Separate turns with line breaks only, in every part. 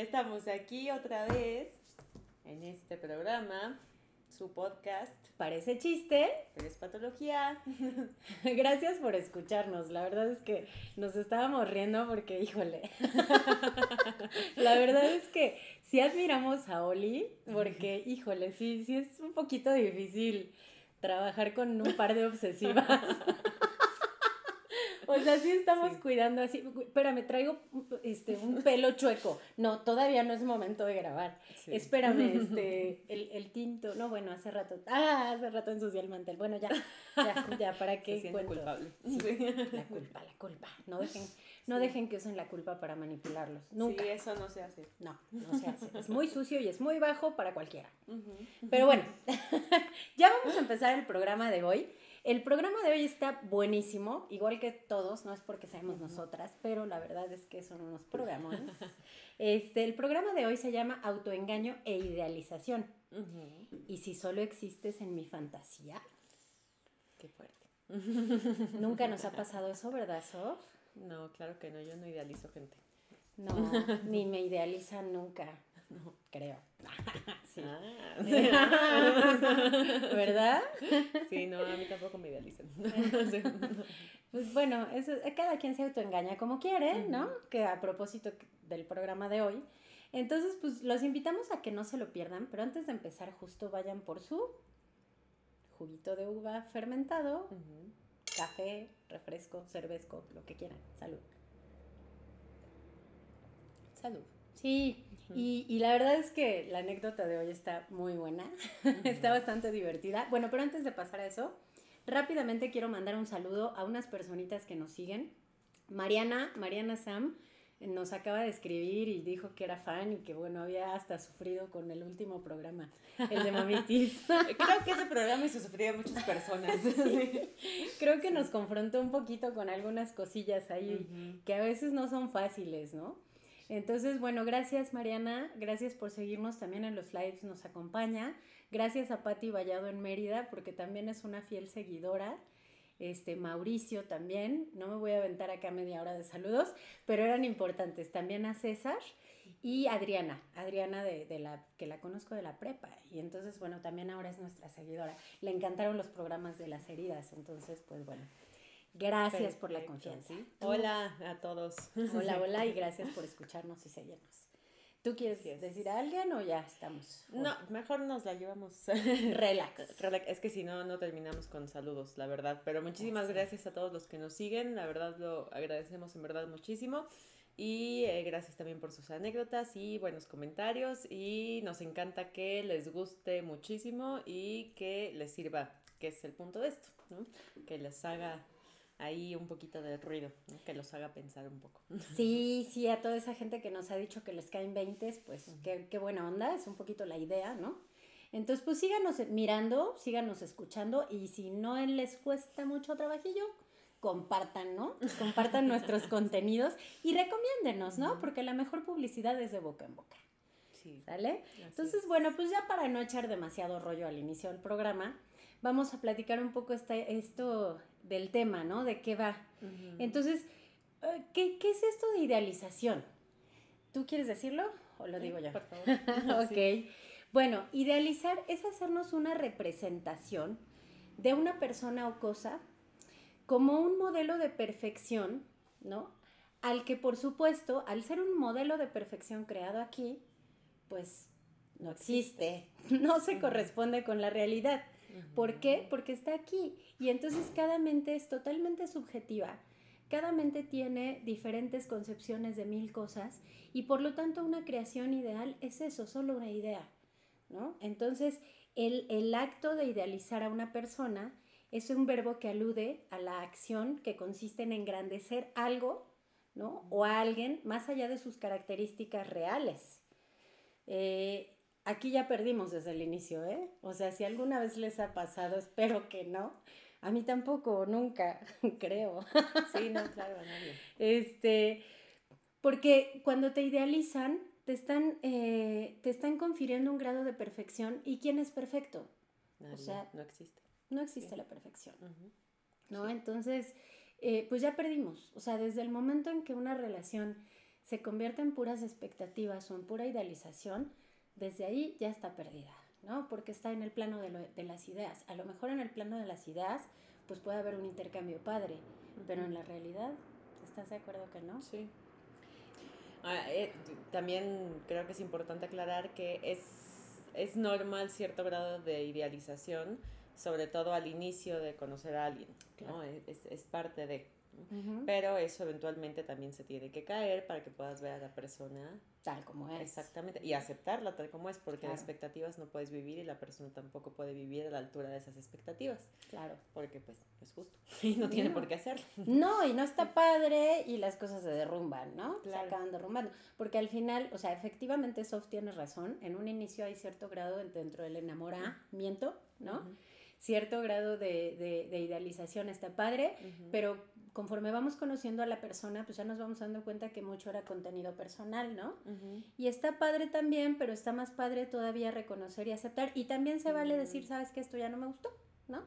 Ya estamos aquí otra vez en este programa, su podcast.
Parece chiste,
pero es patología.
Gracias por escucharnos. La verdad es que nos estábamos riendo porque, híjole. La verdad es que sí admiramos a Oli porque, híjole, sí, sí es un poquito difícil trabajar con un par de obsesivas. O sea, sí estamos cuidando así. Espérame, traigo este, un pelo chueco. No, todavía no es momento de grabar. Espérame, este, el, el, tinto. No, bueno, hace rato. Ah, hace rato ensucié el mantel. Bueno, ya, ya, ya, ¿para qué
Se cuento? culpable.
La culpa, la culpa. No dejen, no dejen que usen la culpa para manipularlos. Nunca.
Sí, eso no se hace.
No, no se hace. Es muy sucio y es muy bajo para cualquiera. Pero bueno, ya vamos a empezar el programa de hoy. El programa de hoy está buenísimo, igual que todos, no es porque seamos nosotras, pero la verdad es que son unos programas. Este, el programa de hoy se llama Autoengaño e Idealización. Y si solo existes en mi fantasía.
Qué fuerte.
Nunca nos ha pasado eso, ¿verdad, Sof?
No, claro que no, yo no idealizo gente.
No, ni me idealizan nunca. No, creo.
Sí. Ah.
¿Verdad?
Sí, no, a mí tampoco me idealizan.
Pues bueno, eso, cada quien se autoengaña como quiere, ¿no? Que a propósito del programa de hoy. Entonces, pues los invitamos a que no se lo pierdan, pero antes de empezar, justo vayan por su juguito de uva fermentado, café, refresco, cervezco, lo que quieran. Salud.
Salud.
Sí, y, y, la verdad es que la anécdota de hoy está muy buena, está bastante divertida. Bueno, pero antes de pasar a eso, rápidamente quiero mandar un saludo a unas personitas que nos siguen. Mariana, Mariana Sam, nos acaba de escribir y dijo que era fan y que bueno, había hasta sufrido con el último programa, el de Mamitis.
Creo que ese programa hizo sufrir a muchas personas.
Creo que nos confrontó un poquito con algunas cosillas ahí que a veces no son fáciles, ¿no? Entonces, bueno, gracias Mariana, gracias por seguirnos también en los lives, nos acompaña. Gracias a Patti Vallado en Mérida, porque también es una fiel seguidora. Este, Mauricio también, no me voy a aventar acá media hora de saludos, pero eran importantes. También a César y Adriana, Adriana de, de, la, que la conozco de la prepa. Y entonces, bueno, también ahora es nuestra seguidora. Le encantaron los programas de las heridas, entonces, pues bueno, Gracias por la confianza.
Hola a todos.
Hola, hola y gracias por escucharnos y seguirnos. ¿Tú quieres decir a alguien o ya estamos?
No, mejor nos la llevamos
relax.
Es que si no, no terminamos con saludos, la verdad. Pero muchísimas gracias a todos los que nos siguen. La verdad lo agradecemos en verdad muchísimo. Y eh, gracias también por sus anécdotas y buenos comentarios. Y nos encanta que les guste muchísimo y que les sirva, que es el punto de esto, ¿no? Que les haga ahí un poquito de ruido, que los haga pensar un poco.
Sí, sí, a toda esa gente que nos ha dicho que les caen 20, pues qué, qué, buena onda, es un poquito la idea, ¿no? Entonces, pues síganos mirando, síganos escuchando y si no les cuesta mucho trabajillo, compartan, ¿no? Compartan nuestros contenidos y recomiéndenos, ¿no? Porque la mejor publicidad es de boca en boca. Sí. ¿Sale? Entonces, bueno, pues ya para no echar demasiado rollo al inicio del programa, vamos a platicar un poco este, esto del tema, ¿no? De qué va. Entonces, eh, ¿qué, ¿qué, es esto de idealización? ¿Tú quieres decirlo o lo digo yo?
Por favor.
ok. Bueno, idealizar es hacernos una representación de una persona o cosa como un modelo de perfección, ¿no? Al que, por supuesto, al ser un modelo de perfección creado aquí, pues no existe, no se corresponde con la realidad. ¿Por qué? Porque está aquí. Y entonces cada mente es totalmente subjetiva. Cada mente tiene diferentes concepciones de mil cosas y por lo tanto una creación ideal es eso, solo una idea. ¿no? Entonces el, el acto de idealizar a una persona es un verbo que alude a la acción que consiste en engrandecer algo ¿no? O a alguien más allá de sus características reales. Eh, aquí ya perdimos desde el inicio, ¿eh? O sea, si alguna vez les ha pasado, espero que no. A mí tampoco, nunca, creo.
Sí, no, claro, nadie.
Este, porque cuando te idealizan, te están, eh, te están confiriendo un grado de perfección. ¿Y quién es perfecto?
Nadie,
O sea,
no existe.
No existe la perfección. ¿no? Entonces, eh, pues ya perdimos. O sea, desde el momento en que una relación se convierte en puras expectativas o en pura idealización, desde ahí ya está perdida, ¿no? Porque está en el plano de, lo- de las ideas. A lo mejor en el plano de las ideas, pues puede haber un intercambio padre, pero en la realidad, ¿estás de acuerdo que no?
Sí. Ah, eh, también creo que es importante aclarar que es, es normal cierto grado de idealización, sobre todo al inicio de conocer a alguien, es- es parte de... ¿no?
Ujú.
Pero eso eventualmente también se tiene que caer para que puedas ver a la persona
Tal como es.
exactamente y aceptarla tal como es, porque
Claro.
de expectativas no puedes vivir y la persona tampoco puede vivir a la altura de esas expectativas,
Claro.
porque pues no es justo y no tiene
No.
por qué hacerlo.
No, y no está padre y las cosas se derrumban, ¿no?
Claro.
Se acaban derrumbando. Porque al final, o sea, efectivamente Sof tiene razón. En un inicio hay cierto grado de- dentro del enamoramiento, ¿no?
Ujú,
Cierto grado de, de- de idealización está padre,
ujú.
pero conforme vamos conociendo a la persona, pues ya nos vamos dando cuenta que mucho era contenido personal, ¿no? Y está padre también, pero está más padre todavía reconocer y aceptar. Y también se vale decir,
Mm.
sabes que esto ya no me gustó, ¿no?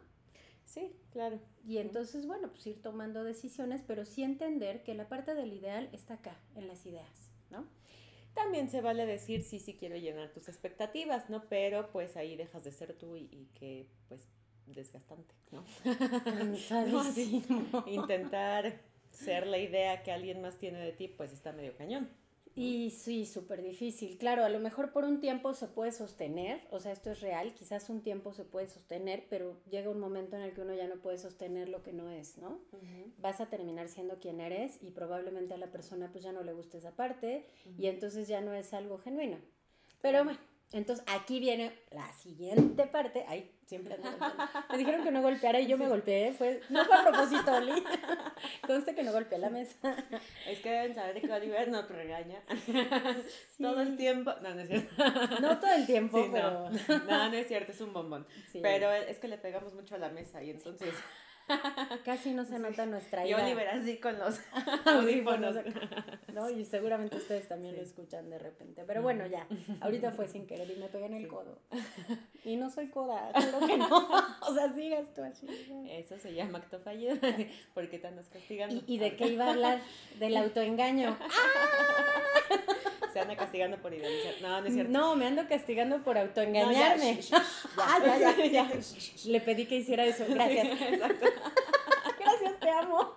Sí, claro.
Y entonces, bueno, pues ir tomando decisiones, pero sí entender que la parte del ideal está acá, en las ideas, ¿no?
También se vale decir sí, sí quiero llenar tus expectativas, ¿no? Pero pues ahí dejas de ser tú y, y que pues desgastante, ¿no?
Cansadísimo.
Intentar ser la idea que alguien más tiene de ti, pues está medio cañón.
Y sí, súper difícil. Claro, a lo mejor por un tiempo se puede sostener, o sea, esto es real, quizás un tiempo se puede sostener, pero llega un momento en el que uno ya no puede sostener lo que no es, ¿no? Vas a terminar siendo quien eres y probablemente a la persona pues ya no le guste esa parte y entonces ya no es algo genuino. Pero bueno, entonces aquí viene la siguiente parte. Ay, siempre ando. Me dijeron que no golpeara y yo me golpeé. Fue, no fue a propósito, Oli. Conste que no golpeé la mesa.
Es que deben saber que Oliver nos regaña todo el tiempo. No, no es cierto.
No todo el tiempo,
Sí,
pero...
no. no, no es cierto, es un bombón. Pero es que le pegamos mucho a la mesa y entonces...
Casi no se nota nuestra
Y
ira.
Oliver así con los
Audífonos. ¿no? Y seguramente ustedes también lo escuchan de repente. Pero bueno, ya. Ahorita fue sin querer y me pegué en el
Sí.
codo. Y no soy coda, claro que no. O sea, sigas tú así.
Eso se llama acto fallido. ¿Por qué te andas castigando?
¿Y, y de qué iba a hablar? Del autoengaño.
Se anda castigando por idealizar. No, no es cierto.
No, me ando castigando por
No,
autoengañarme.
ya,
Ah, ya, ya, ya. Le pedí que hiciera eso. Gracias.
Sí, exacto.
Gracias, te amo.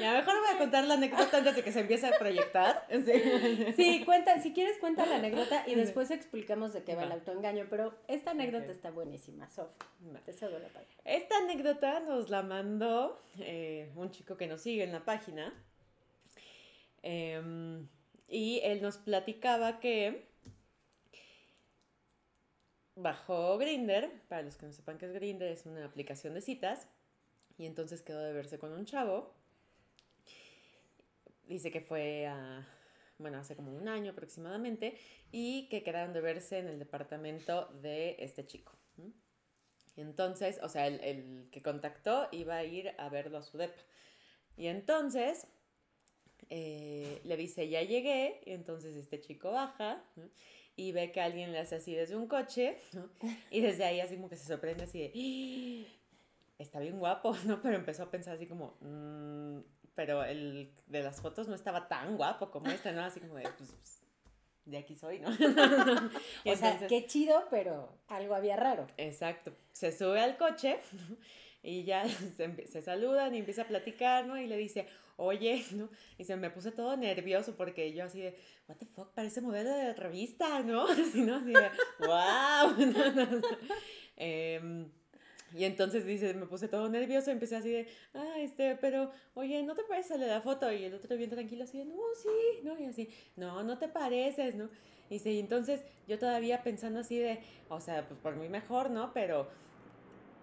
Ya, mejor voy a contar la anécdota antes de que se empiece a proyectar. Sí.
Sí, cuenta, si quieres cuenta la anécdota y después explicamos de qué va el autoengaño, pero esta anécdota está buenísima, Sof. Te cedo la palabra.
Esta anécdota nos la mandó eh, un chico que nos sigue en la página. Em, y él nos platicaba que bajó Grinder, para los que no sepan qué es Grinder, es una aplicación de citas. Y entonces quedó de verse con un chavo. Dice que fue a, bueno, hace como un año aproximadamente. Y que quedaron de verse en el departamento de este chico. entonces, o sea, el, el que contactó iba a ir a verlo a su depa. Y entonces eh, le dice, ya llegué. Y entonces este chico baja ¿no? y ve que alguien le hace así desde un coche. ¿no? Y desde ahí así como que se sorprende así de, "¡Ah! está bien guapo, ¿no? Pero empezó a pensar así como, "Mm", pero el de las fotos no estaba tan guapo como este, ¿no? Así como de, pues, pues, de aquí soy, ¿no?
O sea,
entonces-
qué chido, pero algo había raro.
Exacto. Se sube al coche y ya se, se saludan y empieza a platicar, ¿no? Y le dice, oye, ¿no? Y se me puse todo nervioso porque yo así de, what the fuck, parece modelo de revista, ¿no? Así, ¿no? Así de, wow. No, no. Em, y entonces dice, me puse todo nervioso, empecé así de, ah, este, pero, oye, ¿no te parece la foto? Y el otro bien tranquilo así de, no, sí, ¿no? Y así, no, no te pareces, ¿no? Y dice, y entonces yo todavía pensando así de, o sea, pues por mí mejor, ¿no? Pero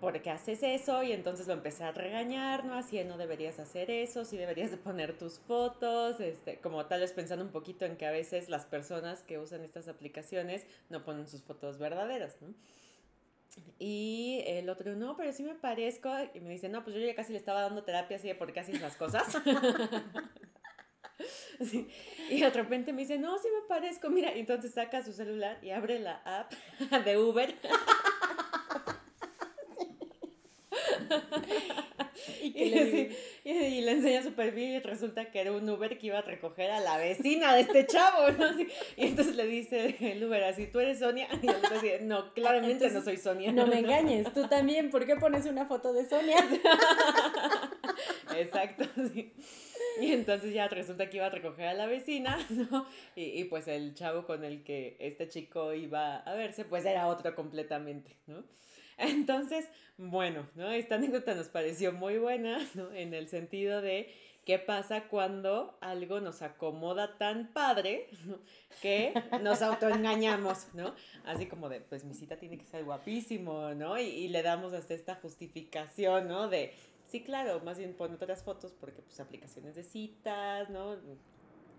¿por qué haces eso? Y entonces lo empecé a regañar, ¿no? Así, no deberías hacer eso, sí deberías de poner tus fotos, este, como tal vez pensando un poquito en que a veces las personas que usan estas aplicaciones no ponen sus fotos verdaderas, ¿no? Y el otro, no, pero sí me parezco. Y me dice, no, pues yo ya casi le estaba dando terapia así de por qué haces las cosas. Y de repente me dice, no, sí me parezco. Mira, entonces saca su celular y abre la app de Uber. y, le, y, le enseña su perfil y resulta que era un Uber que iba a recoger a la vecina de este chavo, ¿no? y entonces le dice el Uber así, ¿tú eres Sonia? Y el otro dice, no, claramente no soy Sonia.
No me engañes, tú también, ¿por qué pones una foto de Sonia?
Exacto, sí. Y entonces ya resulta que iba a recoger a la vecina, ¿no? Y, y, pues el chavo con el que este chico iba a verse, pues era otro completamente, ¿no? Entonces, bueno, ¿no? Esta anécdota nos pareció muy buena, ¿no? En el sentido de qué pasa cuando algo nos acomoda tan padre que nos autoengañamos, ¿no? Así como de, pues mi cita tiene que ser guapísimo, ¿no? Y, y le damos hasta esta justificación, ¿no? De, sí, claro, más bien pon otras fotos porque pues aplicaciones de citas, ¿no?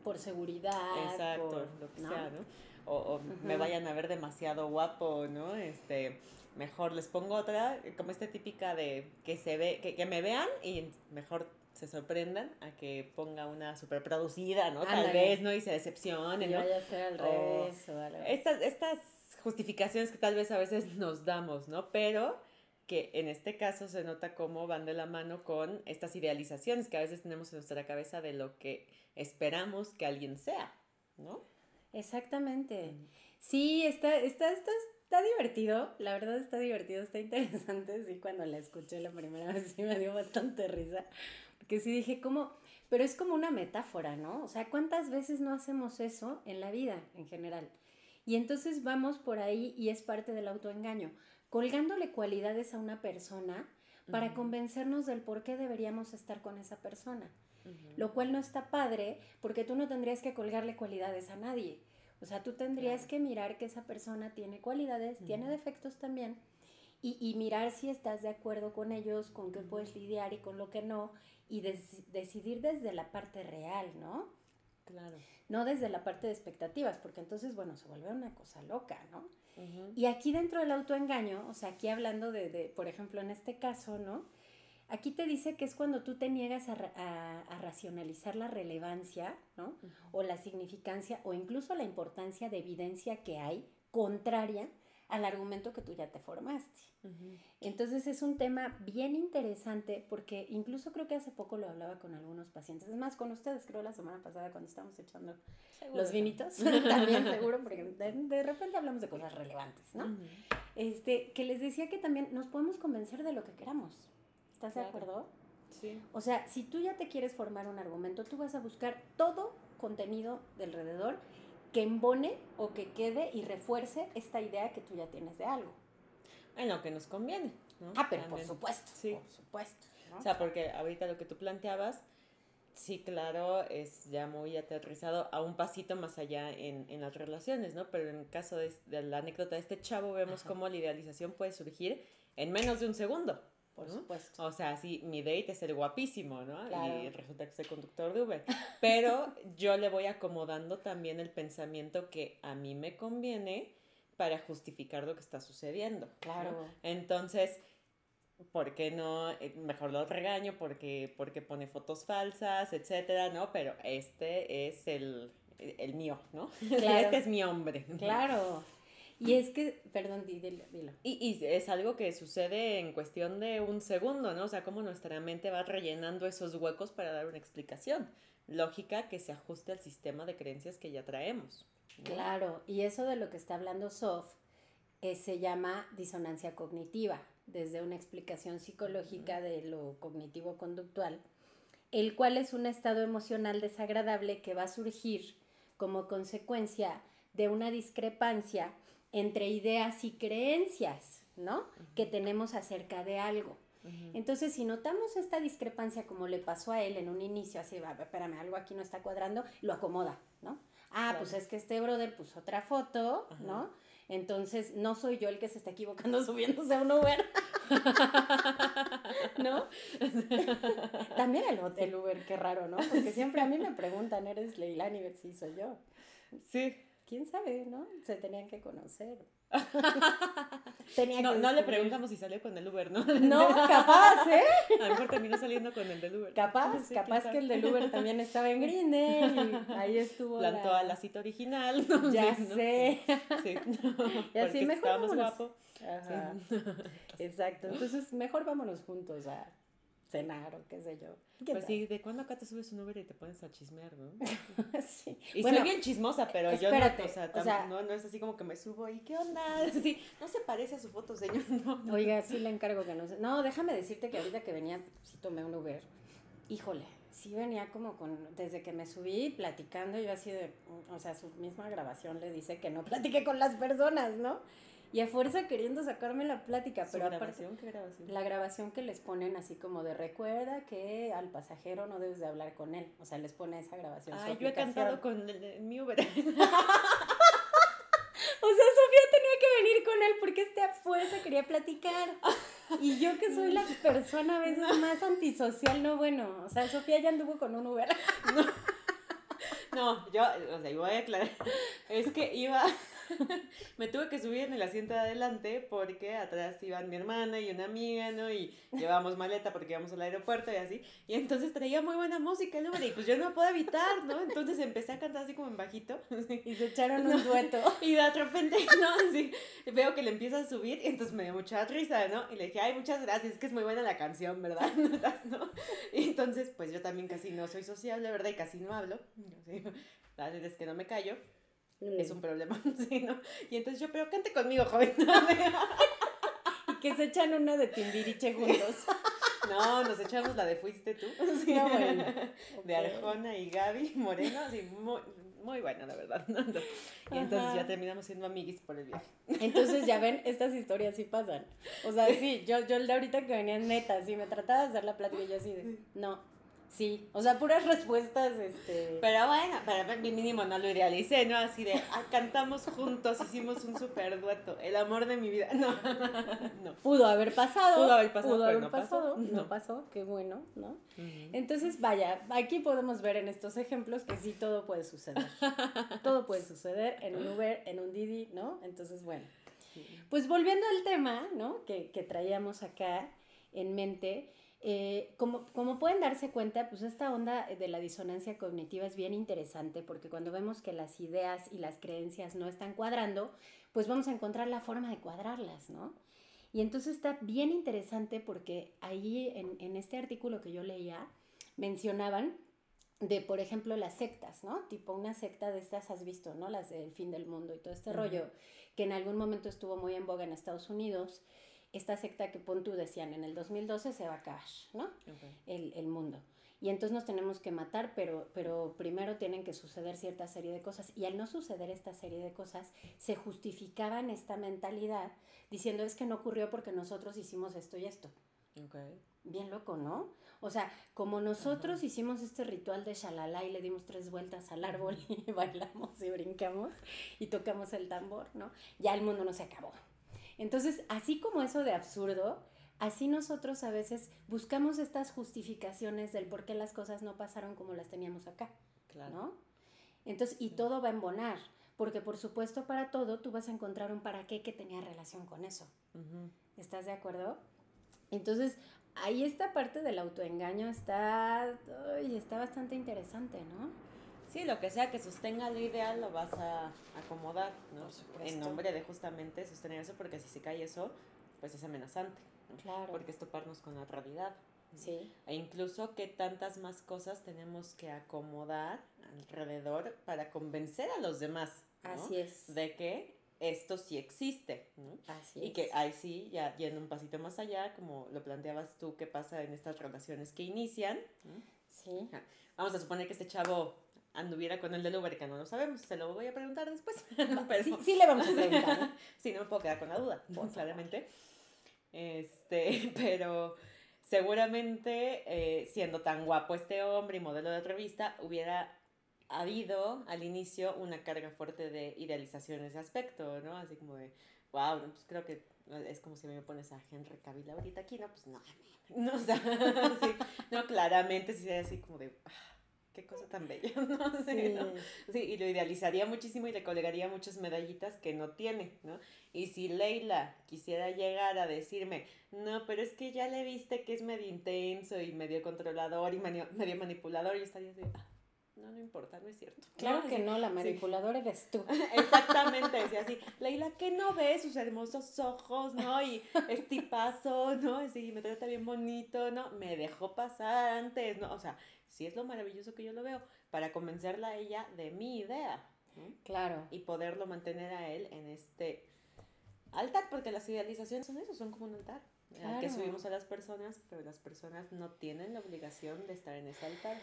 Por seguridad.
Exacto, lo que sea, ¿no? O, o me vayan a ver demasiado guapo, ¿no? Este mejor les pongo otra, como esta típica de que se ve, que, que me vean y mejor se sorprendan a que ponga una super producida, ¿no? Tal vez, ¿no? Y se decepcionen, ¿no?
Vaya a ser al revés o algo.
Estas, estas justificaciones que tal vez a veces nos damos, ¿no? Pero que en este caso se nota cómo van de la mano con estas idealizaciones que a veces tenemos en nuestra cabeza de lo que esperamos que alguien sea, ¿no?
Exactamente. Sí, está, está, está, está divertido, la verdad está divertido, está interesante. Sí, cuando la escuché la primera vez sí me dio bastante risa. Porque sí dije, ¿cómo? Pero es como una metáfora, ¿no? O sea, ¿cuántas veces no hacemos eso en la vida en general? Y entonces vamos por ahí y es parte del autoengaño, colgándole cualidades a una persona para convencernos del por qué deberíamos estar con esa persona. Lo cual no está padre porque tú no tendrías que colgarle cualidades a nadie o sea, tú tendrías que mirar que esa persona tiene cualidades, tiene defectos también, y, y, mirar si estás de acuerdo con ellos, con qué puedes lidiar y con lo que no, y decidir desde la parte real, ¿no?
Claro.
No desde la parte de expectativas, porque entonces, bueno, se vuelve una cosa loca, ¿no? Y aquí dentro del autoengaño, o sea, aquí hablando de, de, por ejemplo, en este caso, ¿no? Aquí te dice que es cuando tú te niegas a, a, racionalizar la relevancia, ¿no? O la significancia o incluso la importancia de evidencia que hay contraria al argumento que tú ya te formaste. Entonces es un tema bien interesante porque incluso creo que hace poco lo hablaba con algunos pacientes, es más, con ustedes creo la semana pasada cuando estábamos echando los vinitos, también seguro, porque de, repente hablamos de cosas relevantes, ¿no? este, que les decía que también nos podemos convencer de lo que queramos. ¿Estás de acuerdo?
Sí.
O sea, si tú ya te quieres formar un argumento, tú vas a buscar todo contenido de alrededor que embone o que quede y refuerce esta idea que tú ya tienes de algo.
En lo que nos conviene. ¿no?
Ah, pero por supuesto, sí. por supuesto.
O sea, porque ahorita lo que tú planteabas, sí, claro, es ya muy aterrizado a un pasito más allá en, en las relaciones, ¿no? Pero en el caso de, de la anécdota de este chavo, vemos cómo la idealización puede surgir en menos de un segundo.
Por supuesto.
O sea, sí, mi date es el guapísimo, ¿no? Y resulta que soy conductor de Uber. Pero yo le voy acomodando también el pensamiento que a mí me conviene para justificar lo que está sucediendo.
Claro.
Entonces, ¿por qué no? Eh, mejor lo regaño porque, porque pone fotos falsas, etcétera, ¿no? Pero este es el, el mío, ¿no? Claro. Este es mi hombre.
Claro. Y es que, perdón, dilo.
Y, y, es algo que sucede en cuestión de un segundo, ¿no? O sea, como nuestra mente va rellenando esos huecos para dar una explicación lógica que se ajuste al sistema de creencias que ya traemos.
Claro, y eso de lo que está hablando Sof eh, se llama disonancia cognitiva, desde una explicación psicológica de lo cognitivo-conductual, el cual es un estado emocional desagradable que va a surgir como consecuencia de una discrepancia entre ideas y creencias, ¿no? Que tenemos acerca de algo. Entonces, si notamos esta discrepancia como le pasó a él en un inicio, así, va, espérame, algo aquí no está cuadrando, lo acomoda, ¿no? Ah, pues es que este brother puso otra foto, ¿no? Entonces, no soy yo el que se está equivocando subiéndose a un Uber. ¿No? También el, el Uber, qué raro, ¿no? Porque siempre a mí me preguntan, ¿eres Leilani? Sí, soy yo.
Sí.
¿Quién sabe, no? Se tenían que conocer.
Tenía no, no le preguntamos si salió con el Uber, ¿no?
No, capaz, ¿eh?
A lo mejor terminó saliendo con el del Uber.
Capaz, capaz que el del Uber también estaba en Grindr y ahí estuvo.
Plantó a la cita original.
Ya sé. Sí. y así mejor. Estaba más guapo. Ajá. Exacto. Entonces, mejor vámonos juntos a cenar o qué sé yo.
Pues sí, ¿de cuándo acá te subes un Uber y te pones a chismear, no? sí. Y soy bien chismosa, pero yo no, o sea, no, no, es así como que me subo y ¿qué onda? Es así, no se parece a su foto, señor, no.
Oiga, sí le encargo que no sé. No, déjame decirte que ahorita que venía, sí tomé un Uber. Híjole, sí venía como con, desde que me subí platicando, yo así de, o sea, su misma grabación le dice que no platique con las personas, ¿no? Y a fuerza queriendo sacarme la plática, pero
grabación? ¿Qué grabación?
La grabación que les ponen así como de recuerda que al pasajero no debes de hablar con él, o sea, les pone esa grabación.
Ay, yo he cantado con mi Uber. o sea,
Sofía tenía que venir con él porque este a fuerza quería platicar. Y yo que soy la persona a veces más antisocial, no bueno. O sea, Sofía ya anduvo con un Uber.
No, no yo, o sea, voy a aclarar. Es que iba me tuve que subir en el asiento de adelante porque atrás iban mi hermana y una amiga, ¿no? Y llevábamos maleta porque íbamos al aeropuerto y así. Y entonces traía muy buena música el y pues yo no puedo evitar, ¿no? Entonces empecé a cantar así como en bajito.
Y se echaron un dueto.
Y de repente, ¿no? Así, veo que le empieza a subir y entonces me dio mucha risa, ¿no? Y le dije, ay, muchas gracias, es que es muy buena la canción, ¿verdad? ¿No? Y entonces, pues yo también casi no soy sociable, ¿verdad? Y casi no hablo. Es que no me callo es un problema, ¿sí, no? Y entonces yo, pero cante conmigo, joven.
y que se echan una de Timbiriche juntos.
No, nos echamos la de Fuiste tú. Sí, no, bueno. De Arjona y Gaby Moreno, así, muy, muy buena, la verdad. Y entonces ya terminamos siendo amiguis por el viaje.
Entonces ya ven, estas historias sí pasan. O sea, sí, yo, yo el de ahorita que venía neta, sí me trataba de hacer la plática y yo así de, no, Sí, o sea, puras respuestas, este...
Pero bueno, pero mínimo no lo idealicé, ¿no? Así de, ah, cantamos juntos, hicimos un super dueto, el amor de mi vida. No,
no. Pudo haber pasado. Pudo haber pasado, Pudo haber no pasado. Pasó. No. pasó, qué bueno, ¿no? Entonces, vaya, aquí podemos ver en estos ejemplos que sí todo puede suceder. todo puede suceder en un Uber, en un Didi, ¿no? Entonces, bueno. Pues volviendo al tema, ¿no? Que, que traíamos acá en mente eh, como, como, pueden darse cuenta, pues esta onda de la disonancia cognitiva es bien interesante porque cuando vemos que las ideas y las creencias no están cuadrando, pues vamos a encontrar la forma de cuadrarlas, ¿no? Y entonces está bien interesante porque ahí en, en este artículo que yo leía mencionaban de, por ejemplo, las sectas, ¿no? Tipo una secta de estas has visto, ¿no? Las del fin del mundo y todo este rollo, que en algún momento estuvo muy en boga en Estados Unidos esta secta que pon tú decían, en el 2012 se va a acabar, ¿no? El, el, mundo. Y entonces nos tenemos que matar, pero, pero primero tienen que suceder cierta serie de cosas. Y al no suceder esta serie de cosas, se justificaban esta mentalidad diciendo es que no ocurrió porque nosotros hicimos esto y esto. Okay. Bien loco, ¿no? O sea, como nosotros hicimos este ritual de shalala y le dimos tres vueltas al árbol y bailamos y brincamos y tocamos el tambor, ¿no? Ya el mundo no se acabó. Entonces, así como eso de absurdo, así nosotros a veces buscamos estas justificaciones del por qué las cosas no pasaron como las teníamos acá, claro. ¿no? Entonces, y todo va a embonar, porque por supuesto para todo tú vas a encontrar un para qué que tenía relación con eso. ¿Estás de acuerdo? Entonces, ahí esta parte del autoengaño está, está bastante interesante, ¿no?
Sí, lo que sea que sostenga lo ideal lo vas a acomodar, ¿no? En nombre de justamente sostener eso, porque si se cae eso, pues es amenazante. Claro. Porque es toparnos con la realidad. Sí. E incluso qué tantas más cosas tenemos que acomodar alrededor para convencer a los demás.
Así es.
De que esto sí existe. ¿no? Así y que ahí sí, ya yendo un pasito más allá, como lo planteabas tú, qué pasa en estas relaciones que inician. Sí. Vamos a suponer que este chavo anduviera con el del Uber, que no lo sabemos, se lo voy a preguntar después.
sí, sí, le vamos a preguntar.
sí, no me puedo quedar con la duda, claramente. Este, pero seguramente eh, siendo tan guapo este hombre y modelo de revista, hubiera habido al inicio una carga fuerte de idealización en ese aspecto, ¿no? Así como de, wow, pues creo que es como si me pones a Henry Cavill ahorita aquí, no, pues no, no, o sea, sí, no, claramente sí sería así como de, ah, qué cosa tan bella, no sé, sí. ¿no? Sí, y lo idealizaría muchísimo y le colgaría muchas medallitas que no tiene, ¿no? Y si Leila quisiera llegar a decirme, no, pero es que ya le viste que es medio intenso y medio controlador y medio, medio manipulador, yo estaría así, ah, no, no importa, no es cierto.
Claro que no, la manipuladora eres tú.
Exactamente, decía así, Leila, ¿qué no ves sus hermosos ojos, no? Y es tipazo, ¿no? Sí, me trata bien bonito, ¿no? Me dejó pasar antes, ¿no? O sea, sí es lo maravilloso que yo lo veo, para convencerla a ella de mi idea.
Claro.
Y poderlo mantener a él en este altar, porque las idealizaciones son eso, son como un altar. Al que subimos a las personas, pero las personas no tienen la obligación de estar en ese altar.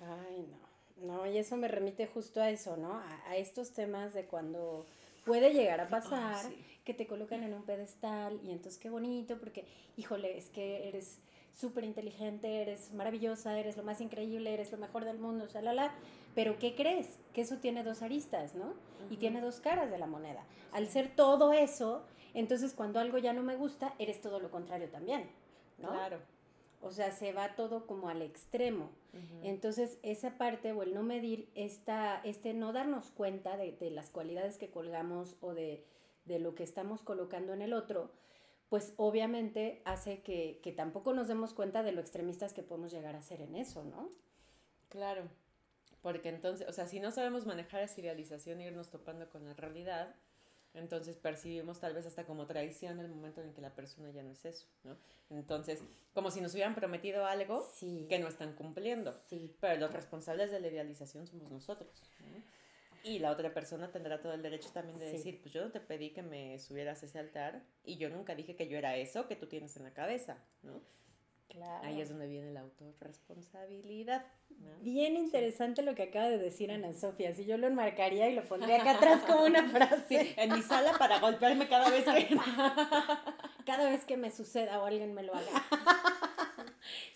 Ay, no. No, y eso me remite justo a eso, ¿no? A, estos temas de cuando puede llegar a pasar que te colocan en un pedestal y entonces qué bonito porque, híjole, es que eres súper inteligente, eres maravillosa, eres lo más increíble, eres lo mejor del mundo, la Pero ¿qué crees? Que eso tiene dos aristas, ¿no? Y tiene dos caras de la moneda. Al ser todo eso, entonces cuando algo ya no me gusta, eres todo lo contrario también, ¿no?
Claro.
O sea, se va todo como al extremo. Entonces, esa parte o el no medir, esta, este no darnos cuenta de, las cualidades que colgamos o de, lo que estamos colocando en el otro, pues obviamente hace que, que, tampoco nos demos cuenta de lo extremistas que podemos llegar a ser en eso, ¿no?
Claro, porque entonces, o sea, si no sabemos manejar esa idealización e irnos topando con la realidad, entonces percibimos tal vez hasta como traición el momento en que la persona ya no es eso, ¿no? Entonces, como si nos hubieran prometido algo que no están cumpliendo.
Sí.
Pero los responsables de la idealización somos nosotros. Y la otra persona tendrá todo el derecho también de decir, pues yo no te pedí que me subieras ese altar y yo nunca dije que yo era eso que tú tienes en la cabeza, ¿no? Ahí es donde viene la autorresponsabilidad.
Bien interesante lo que acaba de decir Ana Sofía. Si yo lo enmarcaría y lo pondría acá atrás como una frase.
en mi sala para golpearme cada vez que.
cada vez que me suceda o alguien me lo haga.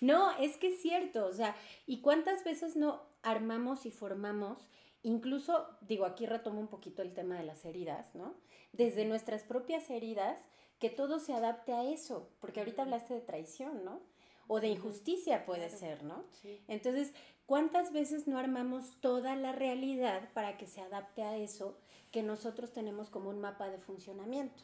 no, es que es cierto. O sea, ¿y cuántas veces no armamos y formamos? Incluso, digo, aquí retomo un poquito el tema de las heridas, ¿no? Desde nuestras propias heridas, que todo se adapte a eso. Porque ahorita hablaste de traición, ¿no? o de injusticia puede ser, ¿no? Entonces, ¿cuántas veces no armamos toda la realidad para que se adapte a eso que nosotros tenemos como un mapa de funcionamiento?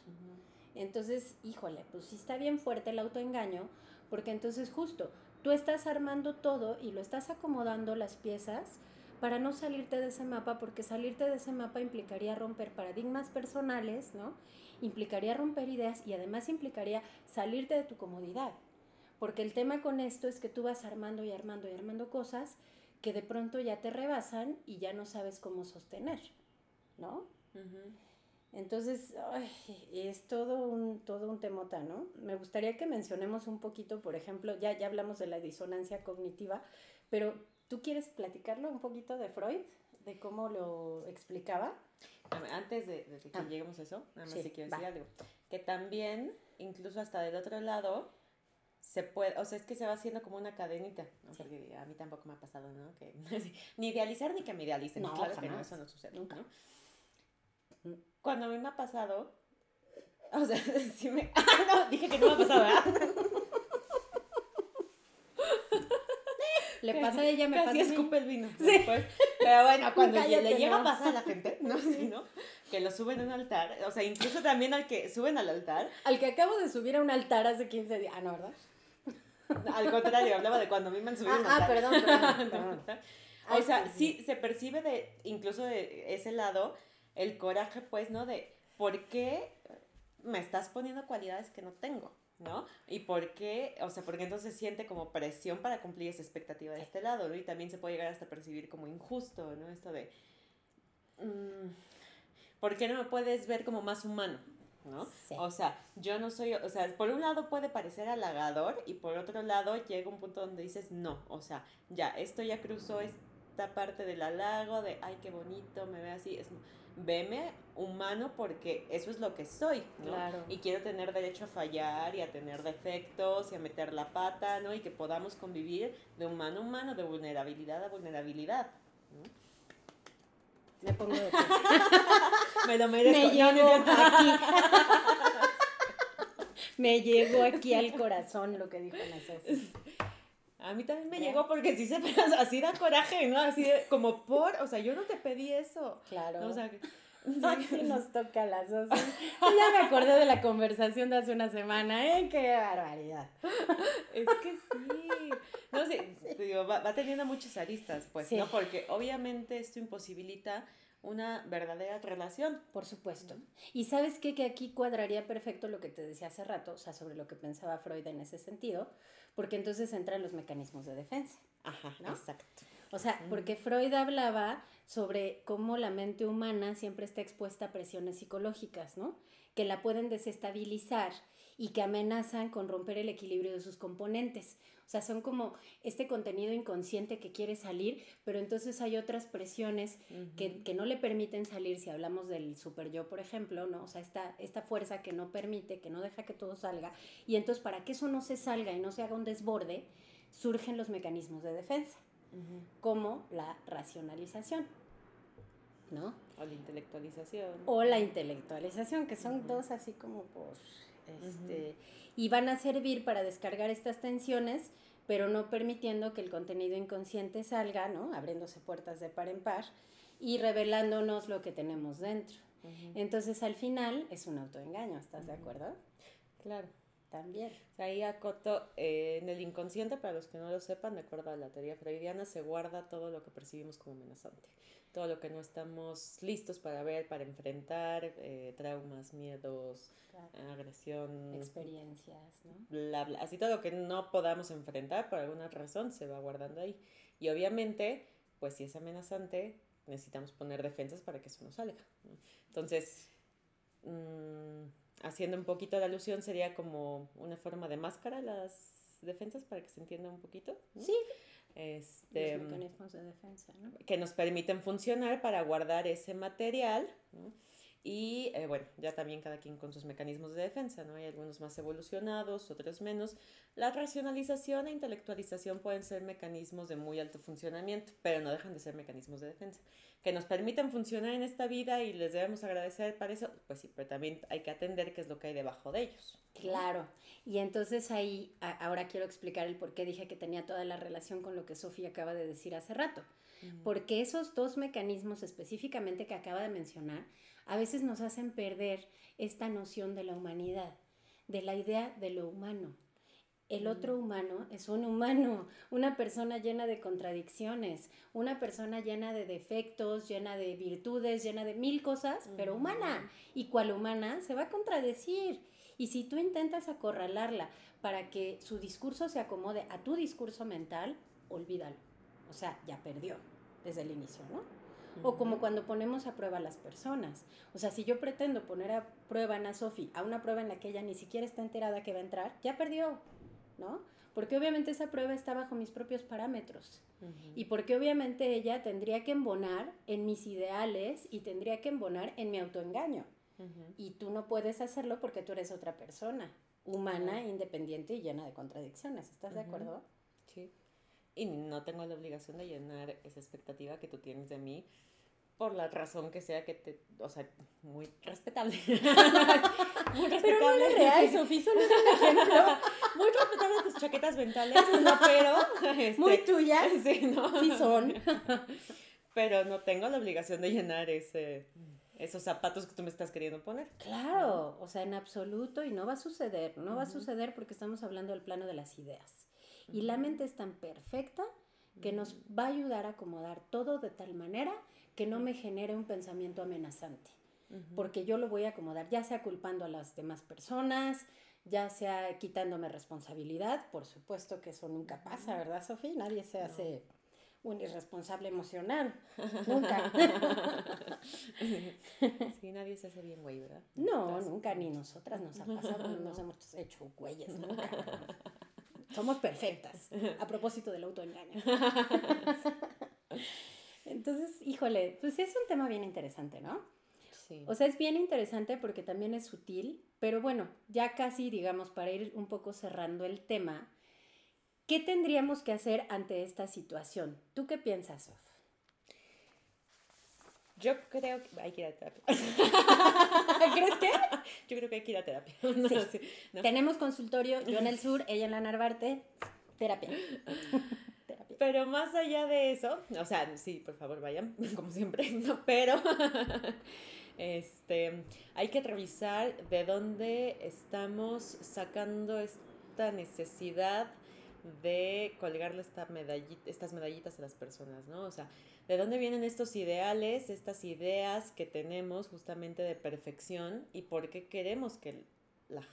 Entonces, híjole, pues sí está bien fuerte el autoengaño, porque entonces justo tú estás armando todo y lo estás acomodando las piezas para no salirte de ese mapa, porque salirte de ese mapa implicaría romper paradigmas personales, ¿no? Implicaría romper ideas y además implicaría salirte de tu comodidad. Porque el tema con esto es que tú vas armando y armando y armando cosas que de pronto ya te rebasan y ya no sabes cómo sostener, ¿no? Entonces, es todo un, todo un temota, ¿no? Me gustaría que mencionemos un poquito, por ejemplo, ya, ya hablamos de la disonancia cognitiva, pero ¿tú quieres platicarlo un poquito de Freud? ¿De cómo lo explicaba?
Antes de, que ah. lleguemos a eso, nada más si quiero decir algo. Que también, incluso hasta del otro lado, se puede, o sea, es que se va haciendo como una cadenita, ¿no? Porque a mí tampoco me ha pasado, ¿no? Que, ni idealizar ni que me idealicen, no, claro que no, eso no sucede, ¿no? Cuando a mí me ha pasado, o sea, sí me... Ah, no, dije que no me ha pasado, ¿verdad?
Le pasa a ella, me
Casi
pasa a
escupe el vino. Sí. Pero bueno, cuando le llega a pasar a la gente, ¿no? Sí, ¿no? Que lo suben a un altar, o sea, incluso también al que suben al altar.
Al que acabo de subir a un altar hace 15 días. Ah, no, ¿verdad?
Al contrario, hablaba de cuando a mí me han subido
ah, ah, perdón, perdón.
o sea, sí, se percibe de, incluso de ese lado, el coraje, pues, ¿no? De, ¿por qué me estás poniendo cualidades que no tengo? ¿no? Y por qué, o sea, porque entonces siente como presión para cumplir esa expectativa de este lado, ¿no? Y también se puede llegar hasta percibir como injusto, ¿no? Esto de, mm, ¿por qué no me puedes ver como más humano? ¿no? O sea, yo no soy, o sea, por un lado puede parecer halagador y por otro lado llega un punto donde dices, no, o sea, ya, esto ya cruzó esta parte del halago, de, ay, qué bonito, me ve así, es, veme humano porque eso es lo que soy, ¿no?
Claro.
Y quiero tener derecho a fallar y a tener defectos y a meter la pata, ¿no? Y que podamos convivir de humano a humano, de vulnerabilidad a vulnerabilidad, ¿no?
Me pongo de
Me lo merezco.
Me llevo aquí. me llegó aquí al corazón lo que dijo la Sofi.
A mí también me llegó porque sí se así da coraje, ¿no? Así de, como por, o sea, yo no te pedí eso.
Claro.
O sea, que-
Sí nos toca a las dos. Sí, ya me acordé de la conversación de hace una semana, ¿eh? ¡Qué barbaridad!
Es que sí. No sé, te digo, va, va teniendo muchas aristas, pues,
Sí.
¿no? Porque obviamente esto imposibilita una verdadera relación.
Por supuesto. Y sabes qué? que aquí cuadraría perfecto lo que te decía hace rato, o sea, sobre lo que pensaba Freud en ese sentido, porque entonces entran los mecanismos de defensa.
Ajá,
¿No?
exacto.
O sea, porque Freud hablaba sobre cómo la mente humana siempre está expuesta a presiones psicológicas, ¿no? Que la pueden desestabilizar y que amenazan con romper el equilibrio de sus componentes. O sea, son como este contenido inconsciente que quiere salir, pero entonces hay otras presiones que, que no le permiten salir, si hablamos del super yo, por ejemplo, ¿no? O sea, esta, esta fuerza que no permite, que no deja que todo salga. Y entonces, para que eso no se salga y no se haga un desborde, surgen los mecanismos de defensa Como la racionalización, ¿no?
O la intelectualización.
O la intelectualización, que son dos así como por, este, y van a servir para descargar estas tensiones, pero no permitiendo que el contenido inconsciente salga, ¿no? Abriéndose puertas de par en par y revelándonos lo que tenemos dentro. Entonces, al final, es un autoengaño, ¿estás de acuerdo?
Claro.
También.
O sea, ahí acoto, eh, en el inconsciente, para los que no lo sepan, de acuerdo a la teoría freudiana, se guarda todo lo que percibimos como amenazante. Todo lo que no estamos listos para ver, para enfrentar, eh, traumas, miedos, agresión,
Experiencias, ¿no?
bla, bla. Así todo lo que no podamos enfrentar por alguna razón se va guardando ahí. Y obviamente, pues si es amenazante, necesitamos poner defensas para que eso no salga. ¿no? Entonces, mm, haciendo un poquito la alusión, sería como una forma de máscara las defensas para que se entienda un poquito. ¿no?
Sí.
Este,
Los mecanismos de defensa, ¿no?
que nos permiten funcionar para guardar ese material. ¿no? Y eh, bueno, ya también cada quien con sus mecanismos de defensa, ¿no? Hay algunos más evolucionados, otros menos. La racionalización e intelectualización pueden ser mecanismos de muy alto funcionamiento, pero no dejan de ser mecanismos de defensa, que nos permiten funcionar en esta vida y les debemos agradecer para eso, pues sí, pero también hay que atender qué es lo que hay debajo de ellos.
Claro, y entonces ahí ahora quiero explicar el por qué dije que tenía toda la relación con lo que Sofía acaba de decir hace rato. Porque esos dos mecanismos específicamente que acaba de mencionar a veces nos hacen perder esta noción de la humanidad, de la idea de lo humano. El otro humano es un humano, una persona llena de contradicciones, una persona llena de defectos, llena de virtudes, llena de mil cosas, pero humana. Y cual humana se va a contradecir. Y si tú intentas acorralarla para que su discurso se acomode a tu discurso mental, olvídalo. O sea, ya perdió desde el inicio, ¿no? O como cuando ponemos a prueba a las personas. O sea, si yo pretendo poner a prueba a Ana Sofi a una prueba en la que ella ni siquiera está enterada que va a entrar, ya perdió, ¿no? Porque obviamente esa prueba está bajo mis propios parámetros. Y porque obviamente ella tendría que embonar en mis ideales y tendría que embonar en mi autoengaño. Y tú no puedes hacerlo porque tú eres otra persona, humana, independiente y llena de contradicciones. ¿Estás de acuerdo?
Y no tengo la obligación de llenar esa expectativa que tú tienes de mí por la razón que sea que te, o sea, muy respetable. muy
Pero no es real, Sofía, solo es un ejemplo
Muy respetable tus chaquetas mentales, no, pero este,
muy tuyas.
sí, ¿no?
Sí son.
Pero no tengo la obligación de llenar ese esos zapatos que tú me estás queriendo poner.
Claro, o sea, en absoluto y no va a suceder, no va a suceder porque estamos hablando del plano de las ideas. Y la mente es tan perfecta que nos va a ayudar a acomodar todo de tal manera que no me genere un pensamiento amenazante. Porque yo lo voy a acomodar, ya sea culpando a las demás personas, ya sea quitándome responsabilidad, por supuesto que eso nunca pasa, ¿verdad, Sofía? Nadie se hace un irresponsable emocional, nunca.
Sí, nadie se hace bien güey, ¿verdad?
No, nunca, ni nosotras nos ha pasado, no nos hemos hecho güeyes nunca. Somos perfectas, a propósito del autoengaño. Entonces, híjole, pues es un tema bien interesante, ¿no?
Sí.
O sea, es bien interesante porque también es sutil, pero bueno, ya casi, digamos, para ir un poco cerrando el tema, ¿qué tendríamos que hacer ante esta situación? ¿Tú qué piensas, Sof?
Yo creo que hay que ir a terapia.
¿Crees que?
Yo creo que hay que ir a terapia.
Sí. Tenemos consultorio, yo en el sur, ella en la Narvarte, terapia.
terapia. Pero más allá de eso, o sea, sí, por favor vayan, como siempre, no, pero este, hay que revisar de dónde estamos sacando esta necesidad de colgarle esta medallita, estas medallitas a las personas, ¿no? O sea, ¿de dónde vienen estos ideales, estas ideas que tenemos justamente de perfección y por qué queremos que la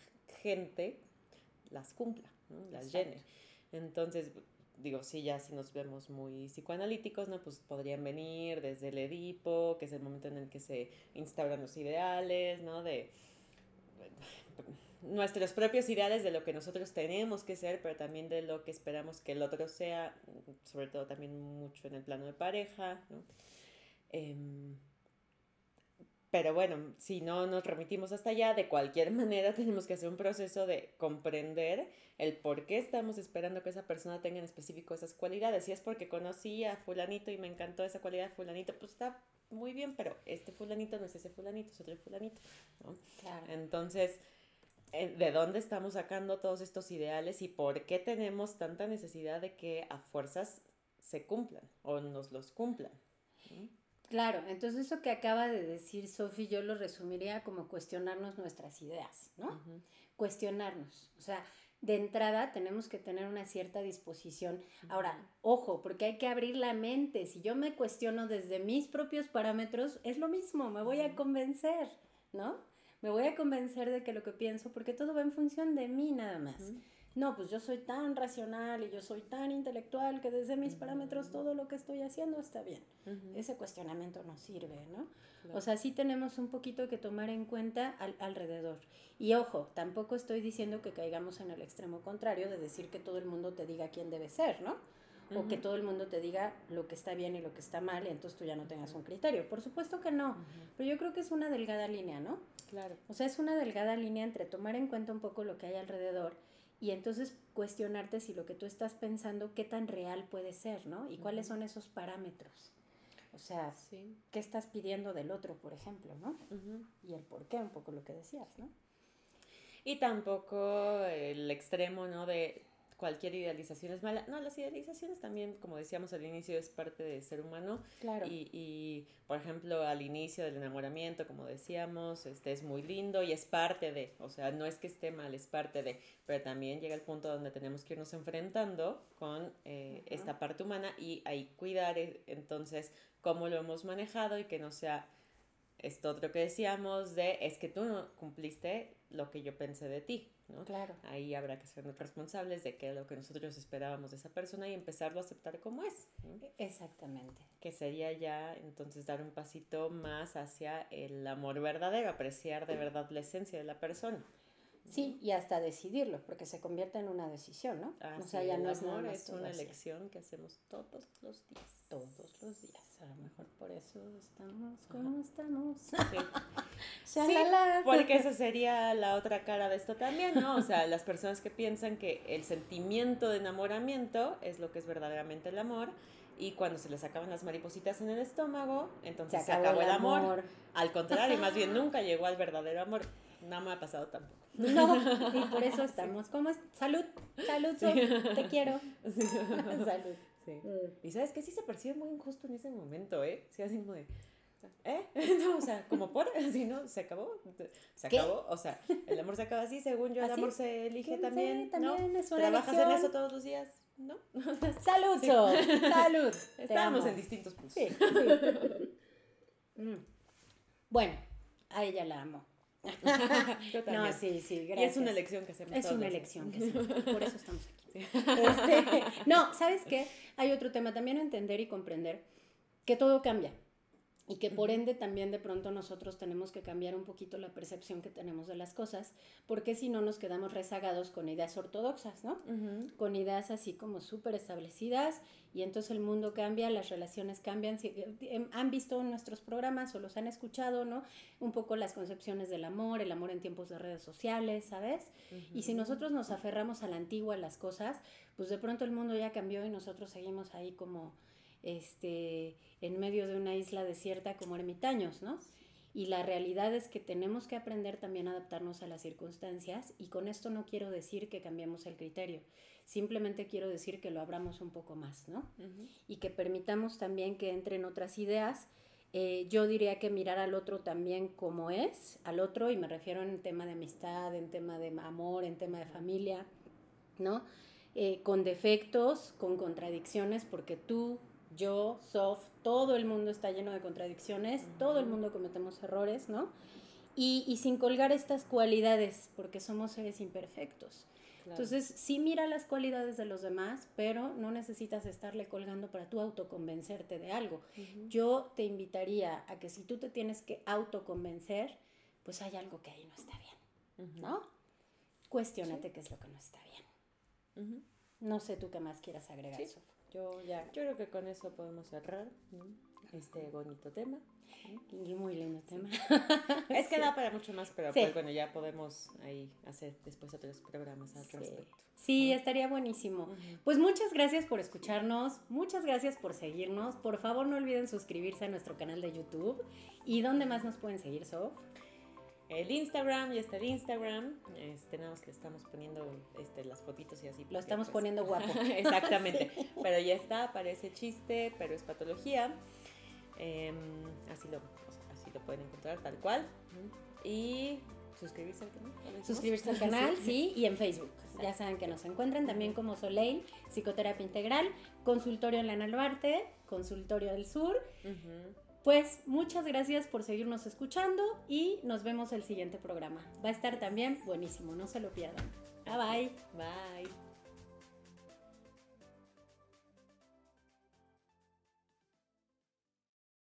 gente las cumpla, ¿no? las llene? Entonces, digo, sí, ya si nos vemos muy psicoanalíticos, ¿no? Pues podrían venir desde el Edipo, que es el momento en el que se instauran los ideales, ¿no? De nuestros propios ideales de lo que nosotros tenemos que ser, pero también de lo que esperamos que el otro sea, sobre todo también mucho en el plano de pareja, ¿no? Em, pero bueno, si no nos remitimos hasta allá, de cualquier manera tenemos que hacer un proceso de comprender el por qué estamos esperando que esa persona tenga en específico esas cualidades. Si es porque conocí a fulanito y me encantó esa cualidad de fulanito, pues está muy bien, pero este fulanito no es ese fulanito, es otro fulanito, ¿no? Claro. Entonces, eh, de dónde estamos sacando todos estos ideales y por qué tenemos tanta necesidad de que a fuerzas se cumplan o nos los cumplan.
Claro, entonces eso que acaba de decir Sofi, yo lo resumiría como cuestionarnos nuestras ideas, ¿no? Cuestionarnos. O sea, de entrada tenemos que tener una cierta disposición. Ahora, ojo, porque hay que abrir la mente. Si yo me cuestiono desde mis propios parámetros, es lo mismo, me voy a convencer, ¿no? Me voy a convencer de que lo que pienso, porque todo va en función de mí nada más. No, pues yo soy tan racional y yo soy tan intelectual que desde mis parámetros todo lo que estoy haciendo está bien. Ese cuestionamiento no sirve, ¿no? O sea, sí tenemos un poquito que tomar en cuenta al, alrededor. Y ojo, tampoco estoy diciendo que caigamos en el extremo contrario de decir que todo el mundo te diga quién debe ser, ¿no? O que todo el mundo te diga lo que está bien y lo que está mal, y entonces tú ya no tengas un criterio. Por supuesto que no, pero yo creo que es una delgada línea, ¿no?
Claro.
O sea, es una delgada línea entre tomar en cuenta un poco lo que hay alrededor y entonces cuestionarte si lo que tú estás pensando, qué tan real puede ser, ¿no? Y cuáles son esos parámetros. O sea, ¿qué estás pidiendo del otro, por ejemplo, ¿no? Y el por qué, un poco lo que decías, ¿no?
Y tampoco el extremo, ¿no? De cualquier idealización es mala. No, las idealizaciones también, como decíamos al inicio, es parte del ser humano.
Claro.
Y, y, por ejemplo, al inicio del enamoramiento, como decíamos, este es muy lindo y es parte de, o sea, no es que esté mal, es parte de, pero también llega el punto donde tenemos que irnos enfrentando con eh, esta parte humana y ahí cuidar eh, entonces cómo lo hemos manejado y que no sea esto otro que decíamos de es que tú no cumpliste lo que yo pensé de ti.
Claro.
Ahí habrá que ser responsables de qué es lo que nosotros esperábamos de esa persona y empezarlo a aceptar como es.
Exactamente.
Que sería ya entonces dar un pasito más hacia el amor verdadero, apreciar de verdad la esencia de la persona.
Sí, y hasta decidirlo, porque se convierte en una decisión, ¿no?
o sea, ya no es nada es una elección que hacemos todos los días.
Todos los días. A lo mejor por eso estamos como estamos.
Sí. sí, porque esa sería la otra cara de esto también, ¿no? O sea, las personas que piensan que el sentimiento de enamoramiento es lo que es verdaderamente el amor y cuando se les acaban las maripositas en el estómago, entonces se acabó, el amor. Al contrario, más bien nunca llegó al verdadero amor. No me ha pasado tampoco.
No, y por eso estamos como salud, salud, te quiero. salud.
Sí. Mm. Y sabes que sí se percibe muy injusto en ese momento, ¿eh? Sí, así como de, ¿eh? No, o sea, como por, así, ¿no? Se acabó, se acabó, o sea, el amor se acaba así, según yo, el amor se elige también, también ¿no? ¿Trabajas en eso todos los días? ¿No?
Salud, salud.
Estábamos en distintos puntos. Sí.
Mm. Bueno, a ella la amo.
Yo también. No, sí, sí, gracias. Y es una elección que hacemos.
Es una elección que hacemos. Por eso estamos aquí. Este, no, ¿sabes qué? Hay otro tema también entender y comprender que todo cambia y que por ende también de pronto nosotros tenemos que cambiar un poquito la percepción que tenemos de las cosas, porque si no nos quedamos rezagados con ideas ortodoxas, ¿no? Con ideas así como súper establecidas y entonces el mundo cambia, las relaciones cambian. Em, han visto nuestros programas o los han escuchado, ¿no? Un poco las concepciones del amor, el amor en tiempos de redes sociales, ¿sabes? Y si nosotros nos aferramos a la antigua, a las cosas, pues de pronto el mundo ya cambió y nosotros seguimos ahí como este, en medio de una isla desierta como ermitaños, ¿no? Y la realidad es que tenemos que aprender también a adaptarnos a las circunstancias y con esto no quiero decir que cambiemos el criterio, simplemente quiero decir que lo abramos un poco más, ¿no? Y que permitamos también que entren otras ideas. Eh, yo diría que mirar al otro también como es, al otro, y me refiero en tema de amistad, en tema de amor, en tema de familia, ¿no? Eh, con defectos, con contradicciones, porque tú, yo, Sof, todo el mundo está lleno de contradicciones, todo el mundo cometemos errores, ¿no? Y, sin colgar estas cualidades, porque somos seres imperfectos. Entonces, sí mira las cualidades de los demás, pero no necesitas estarle colgando para tú autoconvencerte de algo. Yo te invitaría a que si tú te tienes que autoconvencer, pues hay algo que ahí no está bien, ¿no? Cuestiónate qué es lo que no está bien. No sé tú qué más quieras agregar,
Sof. Yo ya, yo creo que con eso podemos cerrar este bonito tema.
Y muy lindo tema.
Es que da para mucho más, pero pues bueno, ya podemos ahí hacer después otros programas al respecto.
Sí, estaría buenísimo. Pues muchas gracias por escucharnos, muchas gracias por seguirnos. Por favor, no olviden suscribirse a nuestro canal de YouTube. ¿Y dónde más nos pueden seguir, Sof?
El Instagram, ya está el Instagram. Este, nada más que estamos poniendo este, las fotitos y así.
Lo estamos pues, poniendo guapo.
Exactamente. Pero ya está, parece chiste, pero es patología. Em, así, lo, así lo pueden encontrar tal cual. Y suscribirse al canal.
Suscribirse al canal, sí, y en Facebook. Ya saben que nos encuentran también como Soleil, Psicoterapia Integral, Consultorio en la Naluarte, Consultorio del Sur. Pues muchas gracias por seguirnos escuchando y nos vemos el siguiente programa. Va a estar también buenísimo, no se lo pierdan. Bye bye.
Bye.